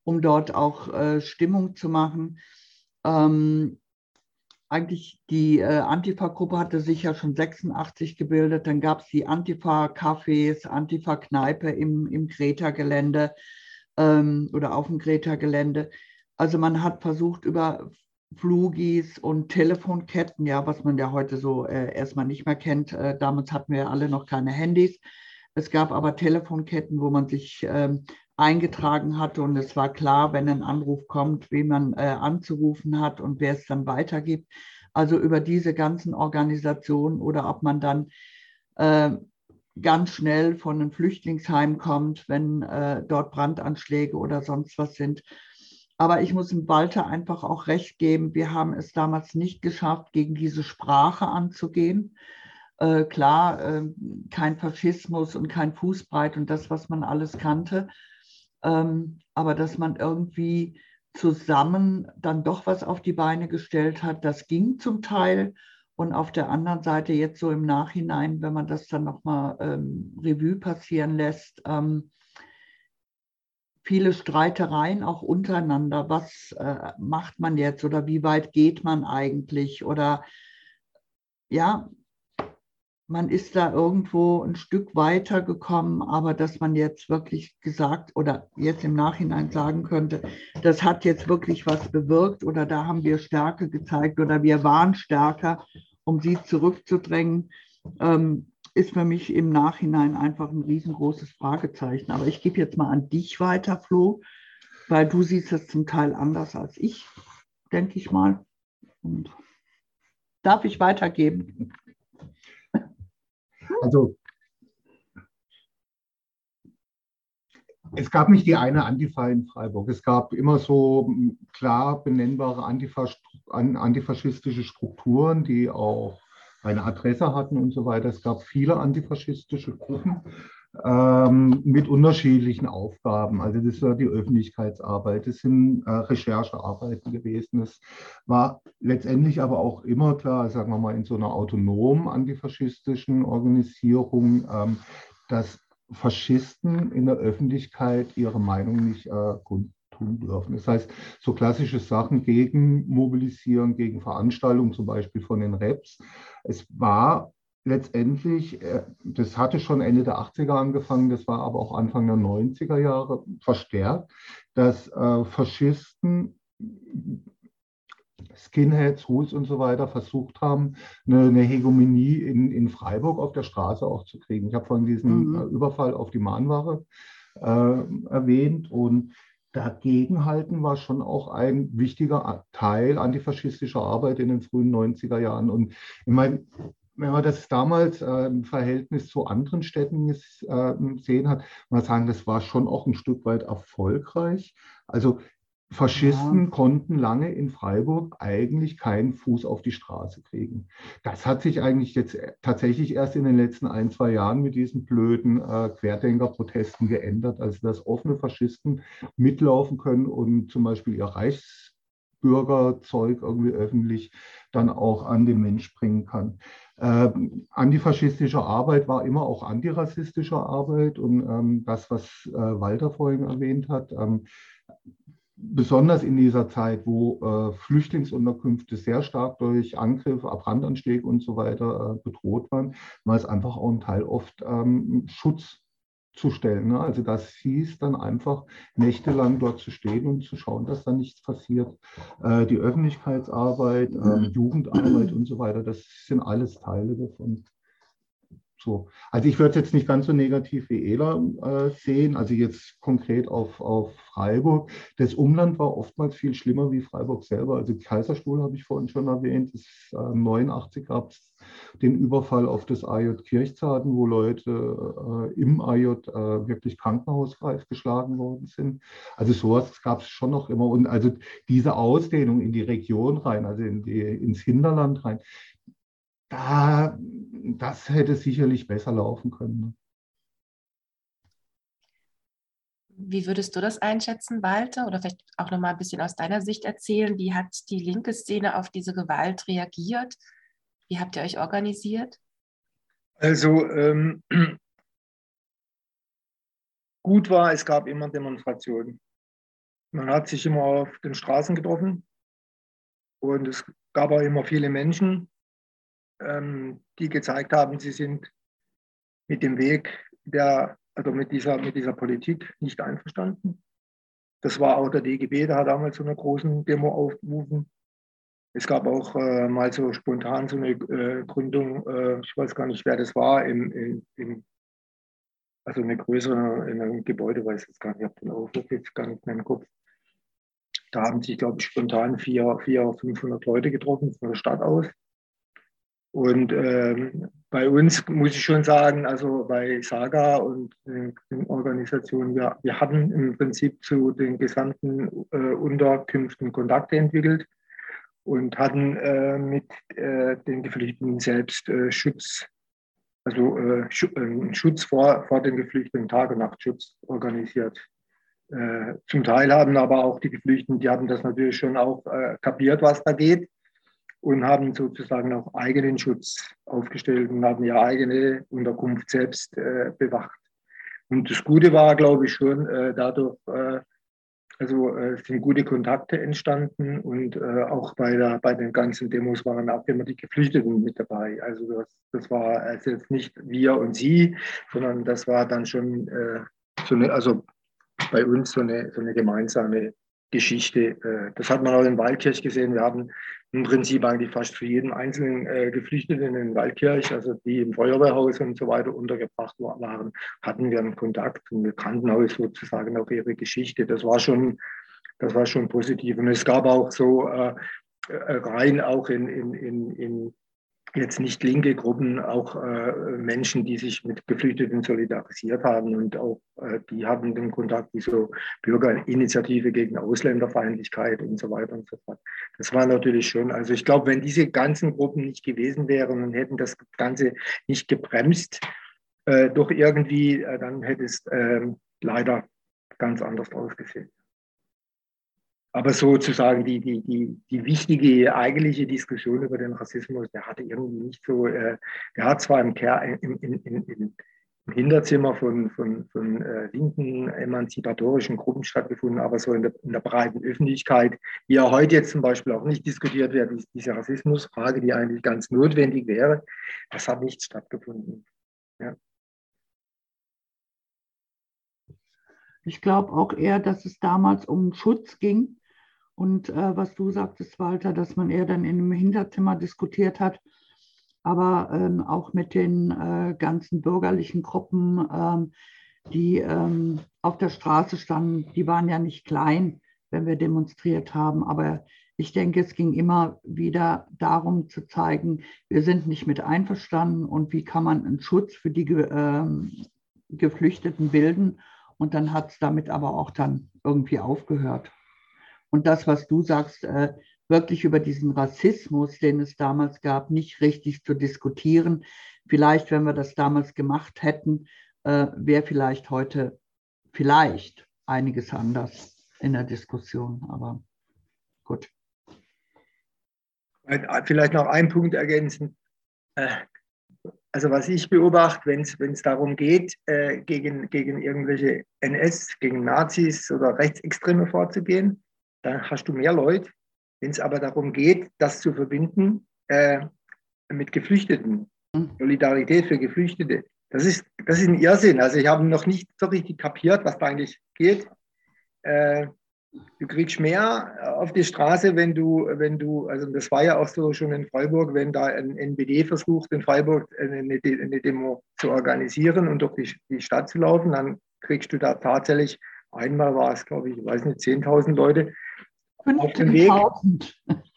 S7: um dort auch äh, Stimmung zu machen. Ähm, eigentlich die äh, Antifa-Gruppe hatte sich ja schon 86 gebildet. Dann gab es die Antifa-Cafés, Antifa-Kneipe im, im Greta-Gelände ähm, oder auf dem Greta-Gelände. Also man hat versucht, über Flugis und Telefonketten, ja, was man ja heute so äh, erstmal nicht mehr kennt. Äh, damals hatten wir alle noch keine Handys. Es gab aber Telefonketten, wo man sich ähm, eingetragen hatte und es war klar, wenn ein Anruf kommt, wen man äh, anzurufen hat und wer es dann weitergibt. Also über diese ganzen Organisationen oder ob man dann äh, ganz schnell von einem Flüchtlingsheim kommt, wenn äh, dort Brandanschläge oder sonst was sind. Aber ich muss dem Walter einfach auch recht geben, wir haben es damals nicht geschafft, gegen diese Sprache anzugehen. Äh, klar, äh, kein Faschismus und kein Fußbreit und das, was man alles kannte ähm, aber dass man irgendwie zusammen dann doch was auf die Beine gestellt hat, das ging zum Teil. Und auf der anderen Seite jetzt so im Nachhinein, wenn man das dann nochmal ähm, Revue passieren lässt, ähm, viele Streitereien auch untereinander. Was äh, macht man jetzt oder wie weit geht man eigentlich? Oder ja, man ist da irgendwo ein Stück weiter gekommen, aber dass man jetzt wirklich gesagt oder jetzt im Nachhinein sagen könnte, das hat jetzt wirklich was bewirkt oder da haben wir Stärke gezeigt oder wir waren stärker, um sie zurückzudrängen, ähm, ist für mich im Nachhinein einfach ein riesengroßes Fragezeichen. Aber ich gebe jetzt mal an dich weiter, Flo, weil du siehst es zum Teil anders als ich, denke ich mal. Und darf ich weitergeben?
S8: Also es gab nicht die eine Antifa in Freiburg. Es gab immer so klar benennbare antifaschistische Strukturen, die auch eine Adresse hatten und so weiter. Es gab viele antifaschistische Gruppen ähm, mit unterschiedlichen Aufgaben. Also das war die Öffentlichkeitsarbeit, das sind äh, Recherchearbeiten gewesen. Es war letztendlich aber auch immer klar, sagen wir mal, in so einer autonomen antifaschistischen Organisation, ähm, dass Faschisten in der Öffentlichkeit ihre Meinung nicht äh, tun dürfen. Das heißt, so klassische Sachen gegen Mobilisieren, gegen Veranstaltungen, zum Beispiel von den Reps. Es war letztendlich, äh, das hatte schon Ende der 80er angefangen, das war aber auch Anfang der 90er Jahre verstärkt, dass äh, Faschisten, Skinheads, Hus und so weiter versucht haben, eine, eine Hegemonie in, in, Freiburg auf der Straße auch zu kriegen. Ich habe vorhin diesen mhm. Äh, Überfall auf die Mahnware äh, erwähnt und Dagegenhalten war schon auch ein wichtiger Teil antifaschistischer Arbeit in den frühen 90er Jahren. Und ich meine, wenn man das damals äh, im Verhältnis zu anderen Städten äh, gesehen hat, man sagen, das war schon auch ein Stück weit erfolgreich. Also Faschisten ja. konnten lange in Freiburg eigentlich keinen Fuß auf die Straße kriegen. Das hat sich eigentlich jetzt tatsächlich erst in den letzten ein, zwei Jahren mit diesen blöden äh, Querdenkerprotesten geändert, also dass offene Faschisten mitlaufen können und zum Beispiel ihr Reichsbürgerzeug irgendwie öffentlich dann auch an den Mensch bringen kann. Äh, antifaschistische Arbeit war immer auch antirassistische Arbeit und ähm, das, was äh, Walter vorhin erwähnt hat, ähm, besonders in dieser Zeit, wo äh, Flüchtlingsunterkünfte sehr stark durch Angriffe, Brandanschläge und so weiter äh, bedroht waren, war es einfach auch ein Teil oft ähm, Schutz zu stellen. Ne? Also das hieß dann einfach nächtelang dort zu stehen und zu schauen, dass da nichts passiert. Äh, die Öffentlichkeitsarbeit, äh, Jugendarbeit und so weiter, das sind alles Teile davon. So. Also ich würde es jetzt nicht ganz so negativ wie Ela äh, sehen, also jetzt konkret auf, auf Freiburg. Das Umland war oftmals viel schlimmer wie Freiburg selber. Also Kaiserstuhl habe ich vorhin schon erwähnt. Das, äh, 89 gab es den Überfall auf das AJ Kirchzarten, wo Leute äh, im AJ äh, wirklich krankenhausreif geschlagen worden sind. Also sowas gab es schon noch immer. Und also diese Ausdehnung in die Region rein, also in die, ins Hinterland rein, da, das hätte sicherlich besser laufen können. Ne?
S2: Wie würdest du das einschätzen, Walter? Oder vielleicht auch noch mal ein bisschen aus deiner Sicht erzählen. Wie hat die linke Szene auf diese Gewalt reagiert? Wie habt ihr euch organisiert?
S5: Also ähm, gut war, es gab immer Demonstrationen. Man hat sich immer auf den Straßen getroffen und es gab auch immer viele Menschen, ähm, die gezeigt haben, sie sind mit dem Weg der, also mit dieser, mit dieser Politik nicht einverstanden. Das war auch der DGB, der hat damals so eine großen Demo aufgerufen. Es gab auch äh, mal so spontan so eine äh, Gründung, äh, ich weiß gar nicht, wer das war, im, im, im also eine größere in einem Gebäude, weiß ich jetzt gar nicht, ich habe den Aufruf jetzt gar nicht mehr im Kopf. Da haben sich, glaube ich, spontan 400, 500 Leute getroffen von der Stadt aus. Und ähm, bei uns muss ich schon sagen, also bei Saga und den, den Organisationen, wir, wir hatten im Prinzip zu den gesamten äh, Unterkünften Kontakte entwickelt und hatten äh, mit äh, den Geflüchteten selbst äh, Schutz, also äh, äh, Schutz vor, vor den Geflüchteten, Tag- und Nachtschutz organisiert. zum Teil haben aber auch die Geflüchteten, die hatten das natürlich schon auch kapiert, was da geht und haben sozusagen auch eigenen Schutz aufgestellt und haben ihre eigene Unterkunft selbst äh, bewacht. Und das Gute war, glaube ich, schon äh, dadurch, äh, also äh, sind gute Kontakte entstanden und äh, auch bei, der, bei den ganzen Demos waren auch immer die Geflüchteten mit dabei. Also das, das war also jetzt nicht wir und sie, sondern das war dann schon äh, so eine, also bei uns so eine, so eine gemeinsame Geschichte. das hat man auch in Waldkirch gesehen. Wir haben im Prinzip eigentlich fast für jeden einzelnen äh, Geflüchteten in Waldkirch, also die im Feuerwehrhaus und so weiter untergebracht waren, hatten wir einen Kontakt und wir kannten auch sozusagen auch ihre Geschichte. Das war schon, das war schon positiv. Und es gab auch so äh, äh rein auch in, in, in, in jetzt nicht linke Gruppen, auch äh, Menschen, die sich mit Geflüchteten solidarisiert haben und auch äh, die hatten den Kontakt wie so Bürgerinitiative gegen Ausländerfeindlichkeit und so weiter und so fort. Das war natürlich schon, also ich glaube, wenn diese ganzen Gruppen nicht gewesen wären und hätten das Ganze nicht gebremst, äh, doch irgendwie, äh, dann hätte es ähm, leider ganz anders ausgesehen. Aber sozusagen die, die, die, die wichtige eigentliche Diskussion über den Rassismus, der hatte irgendwie nicht so, äh, der hat zwar im, im, im, im, im Hinterzimmer von, von, von äh, linken emanzipatorischen Gruppen stattgefunden, aber so in der, in der breiten Öffentlichkeit, wie ja heute jetzt zum Beispiel auch nicht diskutiert wird, diese Rassismusfrage, die eigentlich ganz notwendig wäre, das hat nicht stattgefunden. Ja.
S7: Ich glaube auch eher, dass es damals um Schutz ging und äh, was du sagtest, Walter, dass man eher dann einem Hinterzimmer diskutiert hat, aber ähm, auch mit den äh, ganzen bürgerlichen Gruppen, ähm, die ähm, auf der Straße standen, die waren ja nicht klein, wenn wir demonstriert haben, aber Ich denke, es ging immer wieder darum zu zeigen, wir sind nicht mit einverstanden und wie kann man einen Schutz für die äh, Geflüchteten bilden. Und dann hat es damit aber auch dann irgendwie aufgehört. Und das, was du sagst, äh, wirklich über diesen Rassismus, den es damals gab, nicht richtig zu diskutieren. Vielleicht, wenn wir das damals gemacht hätten, äh, wäre vielleicht heute vielleicht einiges anders in der Diskussion. Aber gut.
S5: Vielleicht noch ein Punkt ergänzen. Äh, also was ich beobachte, wenn es darum geht, äh, gegen, gegen irgendwelche NS, gegen Nazis oder Rechtsextreme vorzugehen, dann hast du mehr Leute. Wenn es aber darum geht, das zu verbinden äh, mit Geflüchteten, hm. Solidarität für Geflüchtete, das ist, das ist ein Irrsinn. Also ich habe noch nicht so richtig kapiert, was da eigentlich geht. Äh, du kriegst mehr auf die Straße, wenn du, wenn du, also das war ja auch so schon in Freiburg, wenn da ein NPD versucht, in Freiburg eine, eine Demo zu organisieren und durch die, die Stadt zu laufen, dann kriegst du da tatsächlich, einmal war es, glaube ich, ich weiß nicht, 10.000 Leute,
S7: 15.000.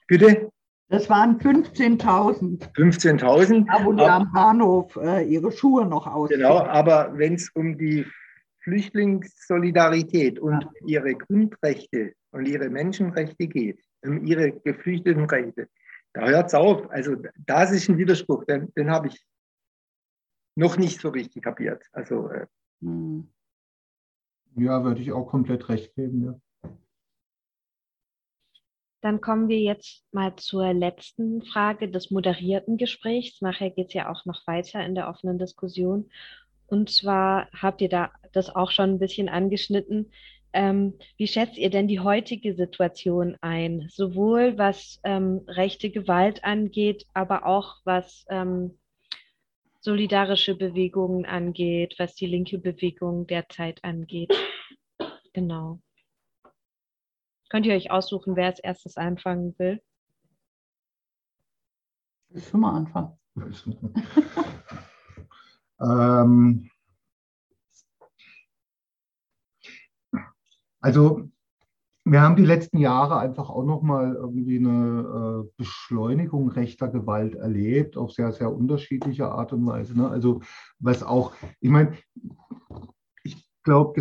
S5: Bitte?
S7: Das waren 15.000.
S5: 15.000.
S7: Da, wo die am Bahnhof äh, ihre Schuhe noch ausziehen.
S5: Genau, aber wenn es um die Flüchtlingssolidarität und ja. ihre Grundrechte und ihre Menschenrechte geht, um ihre geflüchteten Rechte, da hört es auf. Also das ist ein Widerspruch, den, den habe ich noch nicht so richtig kapiert. Also, äh, hm.
S8: Ja, würde ich auch komplett recht geben. Ja.
S6: Dann kommen wir jetzt mal zur letzten Frage des moderierten Gesprächs. Nachher geht es ja auch noch weiter in der offenen Diskussion. Und zwar habt ihr da das auch schon ein bisschen angeschnitten. Ähm, wie schätzt ihr denn die heutige Situation ein? Sowohl was ähm, rechte Gewalt angeht, aber auch was ähm, solidarische Bewegungen angeht, was die linke Bewegung derzeit angeht. Genau. Könnt ihr euch aussuchen, wer als erstes anfangen will?
S7: Ich will mal anfangen.
S8: ähm, also wir haben die letzten Jahre einfach auch nochmal irgendwie eine äh, Beschleunigung rechter Gewalt erlebt, auf sehr, sehr unterschiedliche Art und Weise. Ne? Also was auch, ich meine, ich glaube,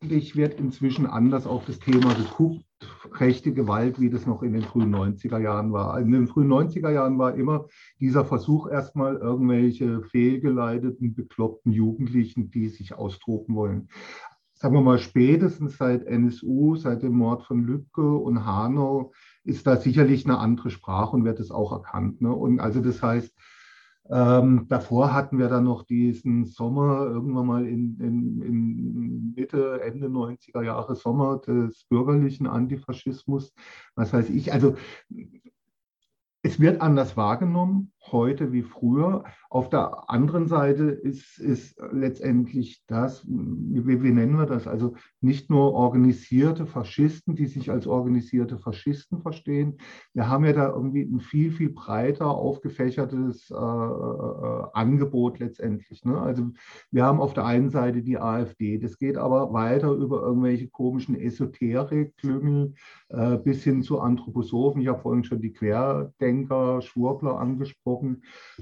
S8: Gesamtgesellschaft wird inzwischen anders auf das Thema geguckt, rechte Gewalt, wie das noch in den frühen 90er Jahren war. In den frühen 90er Jahren war immer dieser Versuch, erstmal irgendwelche fehlgeleiteten, bekloppten Jugendlichen, die sich austoben wollen. Sagen wir mal, spätestens seit NSU, seit dem Mord von Lübcke und Hanau, ist da sicherlich eine andere Sprache und wird es auch erkannt. Ne? Und also das heißt, ähm, davor hatten wir dann noch diesen Sommer, irgendwann mal in, in, in, Mitte, Ende 90er Jahre Sommer des bürgerlichen Antifaschismus. Was weiß ich. Also es wird anders wahrgenommen, heute wie früher. Auf der anderen Seite ist, ist letztendlich das, wie, wie, nennen wir das, also nicht nur organisierte Faschisten, die sich als organisierte Faschisten verstehen. Wir haben ja da irgendwie ein viel, viel breiter aufgefächertes äh, äh, Angebot letztendlich. Ne? Also wir haben auf der einen Seite die AfD, das geht aber weiter über irgendwelche komischen Esoterik-Klüngel äh, bis hin zu Anthroposophen. Ich habe vorhin schon die Querdenker, Schwurbler angesprochen.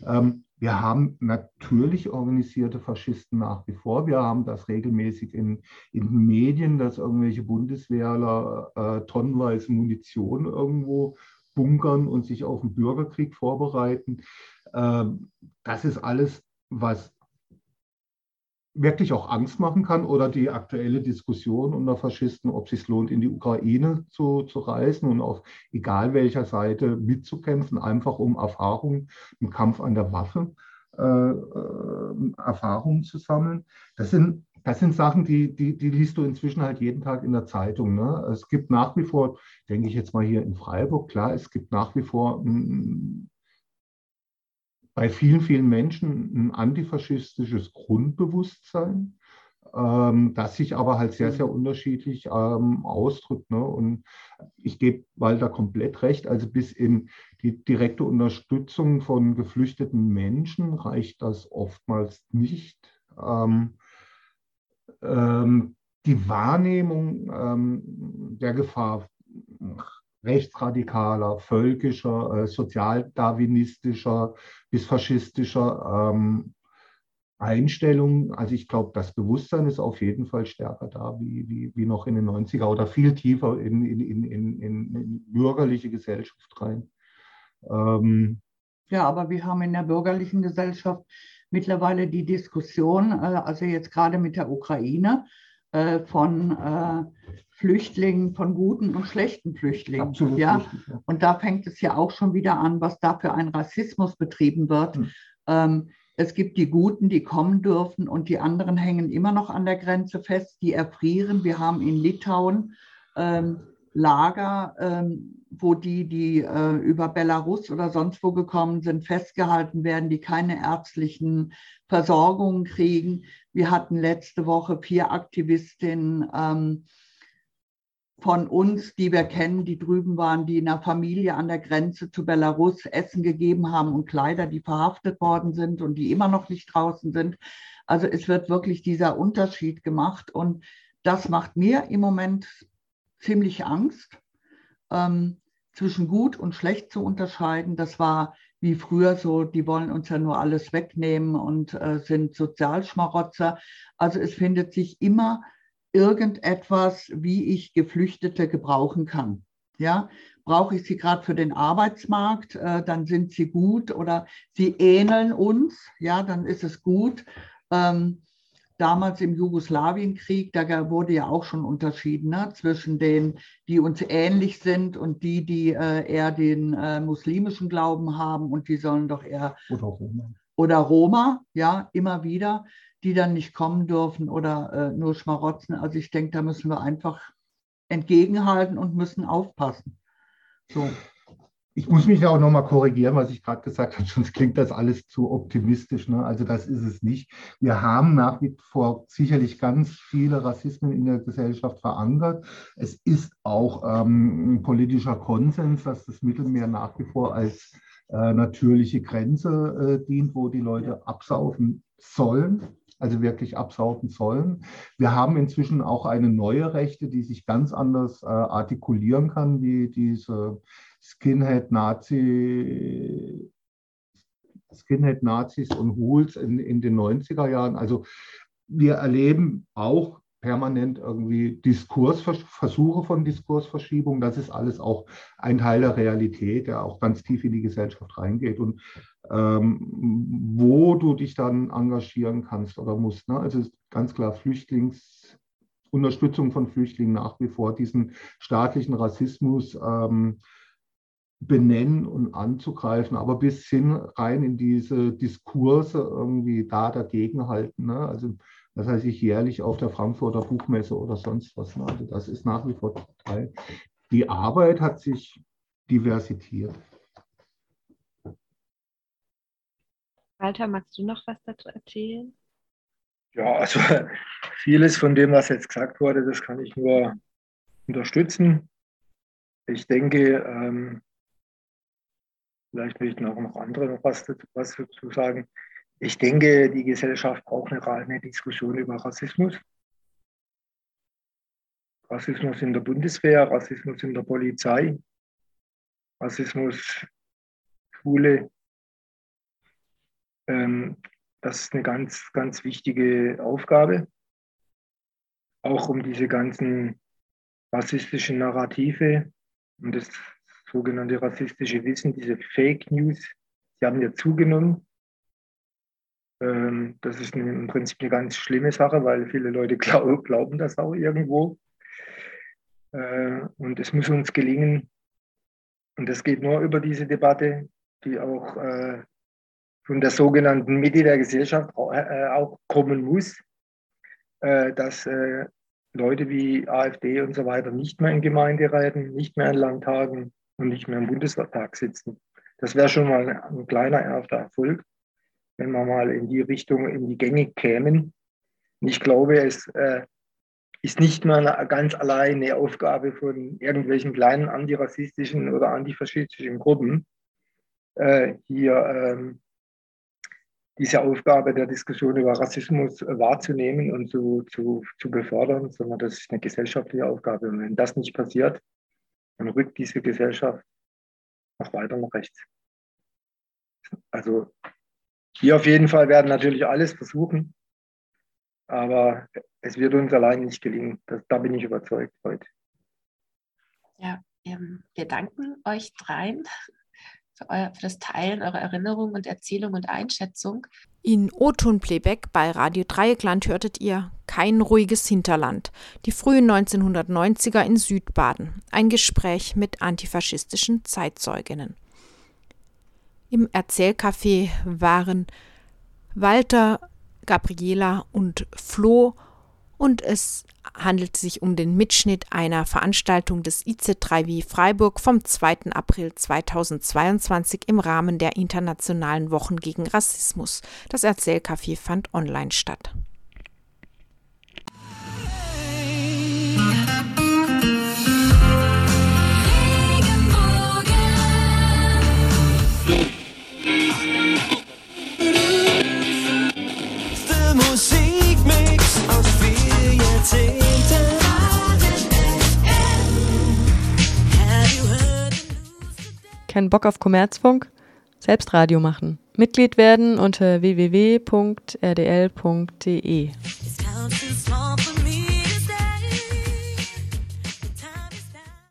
S8: Ähm, wir haben natürlich organisierte Faschisten nach wie vor. Wir haben das regelmäßig in, in Medien, dass irgendwelche Bundeswehrler äh, tonnenweise Munition irgendwo bunkern und sich auf den Bürgerkrieg vorbereiten. Ähm, das ist alles, was wirklich auch Angst machen kann oder die aktuelle Diskussion unter Faschisten, ob es sich lohnt, in die Ukraine zu, zu reisen und auf egal welcher Seite mitzukämpfen, einfach um Erfahrung im Kampf an der Waffe, äh, äh, Erfahrungen zu sammeln. Das sind, das sind Sachen, die, die, die liest du inzwischen halt jeden Tag in der Zeitung. Ne? Es gibt nach wie vor, denke ich jetzt mal hier in Freiburg, klar, es gibt nach wie vor ein, bei vielen, vielen Menschen ein antifaschistisches Grundbewusstsein, ähm, das sich aber halt sehr, sehr unterschiedlich ähm, ausdrückt. Ne? Und ich gebe Walter komplett recht, also bis in die direkte Unterstützung von geflüchteten Menschen reicht das oftmals nicht. Ähm, ähm die Wahrnehmung ähm, der Gefahr rechtsradikaler, völkischer, äh, sozialdarwinistischer bis faschistischer ähm, Einstellung. Also ich glaube, das Bewusstsein ist auf jeden Fall stärker da wie, wie, wie noch in den 90er oder viel tiefer in, in, in, in, in bürgerliche Gesellschaft rein.
S7: Ähm, ja, aber wir haben in der bürgerlichen Gesellschaft mittlerweile die Diskussion, äh, also jetzt gerade mit der Ukraine, äh, von äh, Flüchtlingen, von guten und schlechten Flüchtlingen. Absolut ja? Richtig, ja? Und da fängt es ja auch schon wieder an, was da für ein Rassismus betrieben wird. Hm. Ähm, es gibt die Guten, die kommen dürfen und die anderen hängen immer noch an der Grenze fest, die erfrieren. Wir haben in Litauen ähm, Lager, ähm, wo die, die äh, über Belarus oder sonst wo gekommen sind, festgehalten werden, die keine ärztlichen Versorgungen kriegen. Wir hatten letzte Woche vier Aktivistinnen ähm, von uns, die wir kennen, die drüben waren, die in einer Familie an der Grenze zu Belarus Essen gegeben haben und Kleider, die verhaftet worden sind und die immer noch nicht draußen sind. Also es wird wirklich dieser Unterschied gemacht und das macht mir im Moment ziemlich Angst, ähm, zwischen gut und schlecht zu unterscheiden. Das war wie früher so, die wollen uns ja nur alles wegnehmen und äh, sind Sozialschmarotzer. Also es findet sich immer irgendetwas, wie ich Geflüchtete gebrauchen kann. Ja, brauche ich sie gerade für den Arbeitsmarkt, äh, dann sind sie gut oder sie ähneln uns, ja, dann ist es gut. Ähm, damals im Jugoslawienkrieg, da wurde ja auch schon unterschieden ne, zwischen denen, die uns ähnlich sind und die, die äh, eher den äh, muslimischen Glauben haben und die sollen doch eher oder Roma. Oder Roma, ja, immer wieder die dann nicht kommen dürfen oder äh, nur schmarotzen. Also ich denke, da müssen wir einfach entgegenhalten und müssen aufpassen.
S8: So. Ich muss mich ja auch nochmal korrigieren, was ich gerade gesagt habe, sonst klingt das alles zu optimistisch. Ne? Also das ist es nicht. Wir haben nach wie vor sicherlich ganz viele Rassismen in der Gesellschaft verankert. Es ist auch ähm, ein politischer Konsens, dass das Mittelmeer nach wie vor als äh, natürliche Grenze äh, dient, wo die Leute absaufen sollen also wirklich absaugen sollen. Wir haben inzwischen auch eine neue Rechte, die sich ganz anders äh, artikulieren kann, wie diese Skinhead-Nazi. Skinhead-Nazis und Hools in, in den 90er Jahren. Also wir erleben auch permanent irgendwie Diskursversuche von Diskursverschiebung. Das ist alles auch ein Teil der Realität, der auch ganz tief in die Gesellschaft reingeht und ähm, wo du dich dann engagieren kannst oder musst. Ne? Also ganz klar Flüchtlings Unterstützung von Flüchtlingen nach wie vor diesen staatlichen Rassismus ähm, benennen und anzugreifen, aber bis hin rein in diese Diskurse irgendwie da dagegenhalten. Ne? Also das heißt, ich jährlich auf der Frankfurter Buchmesse oder sonst was. Also das ist nach wie vor Teil. Die Arbeit hat sich diversitiert.
S6: Walter, magst du noch was dazu erzählen?
S5: Ja, also vieles von dem, was jetzt gesagt wurde, das kann ich nur unterstützen. Ich denke, ähm, vielleicht möchten auch noch andere noch was dazu, was dazu sagen. Ich denke, die Gesellschaft braucht eine, eine Diskussion über Rassismus. Rassismus in der Bundeswehr, Rassismus in der Polizei, Rassismus, Schule. Ähm, das ist eine ganz, ganz wichtige Aufgabe. Auch um diese ganzen rassistischen Narrative und das sogenannte rassistische Wissen, diese Fake News, die haben ja zugenommen. Ähm, das ist im Prinzip eine ganz schlimme Sache, weil viele Leute glaub, glauben das auch irgendwo. Äh, und es muss uns gelingen, und das geht nur über diese Debatte, die auch äh, von der sogenannten Mitte der Gesellschaft äh, auch kommen muss, dass Leute wie AfD und so weiter nicht mehr in Gemeinderäten, nicht mehr in Landtagen und nicht mehr im Bundestag sitzen. Das wäre schon mal ein kleiner erster Erfolg wenn wir mal in die Richtung, in die Gänge kämen. Und ich glaube, es äh, ist nicht mal eine ganz alleine Aufgabe von irgendwelchen kleinen antirassistischen oder antifaschistischen Gruppen, äh, hier ähm, diese Aufgabe der Diskussion über Rassismus wahrzunehmen und zu, zu, zu befördern, sondern das ist eine gesellschaftliche Aufgabe. Und wenn das nicht passiert, dann rückt diese Gesellschaft noch weiter nach rechts. Also wir auf jeden Fall werden natürlich alles versuchen, aber es wird uns allein nicht gelingen. Das, da bin ich überzeugt heute.
S2: Ja, ähm, wir danken euch dreien für, euer, für, das Teilen eurer Erinnerungen und Erzählung und Einschätzung.
S3: In O-Ton Playback bei Radio Dreieckland hörtet ihr Kein ruhiges Hinterland, die frühen 1990er in Südbaden, ein Gespräch mit antifaschistischen Zeitzeuginnen. Im Erzählcafé waren Walter, Gabriela und Flo und es handelt sich um den Mitschnitt einer Veranstaltung des IC3W Freiburg vom 2. April 2022 im Rahmen der Internationalen Wochen gegen Rassismus. Das Erzählcafé fand online statt.
S9: Kein Bock auf Kommerzfunk? Selbst Radio machen. Mitglied werden unter www.rdl.de.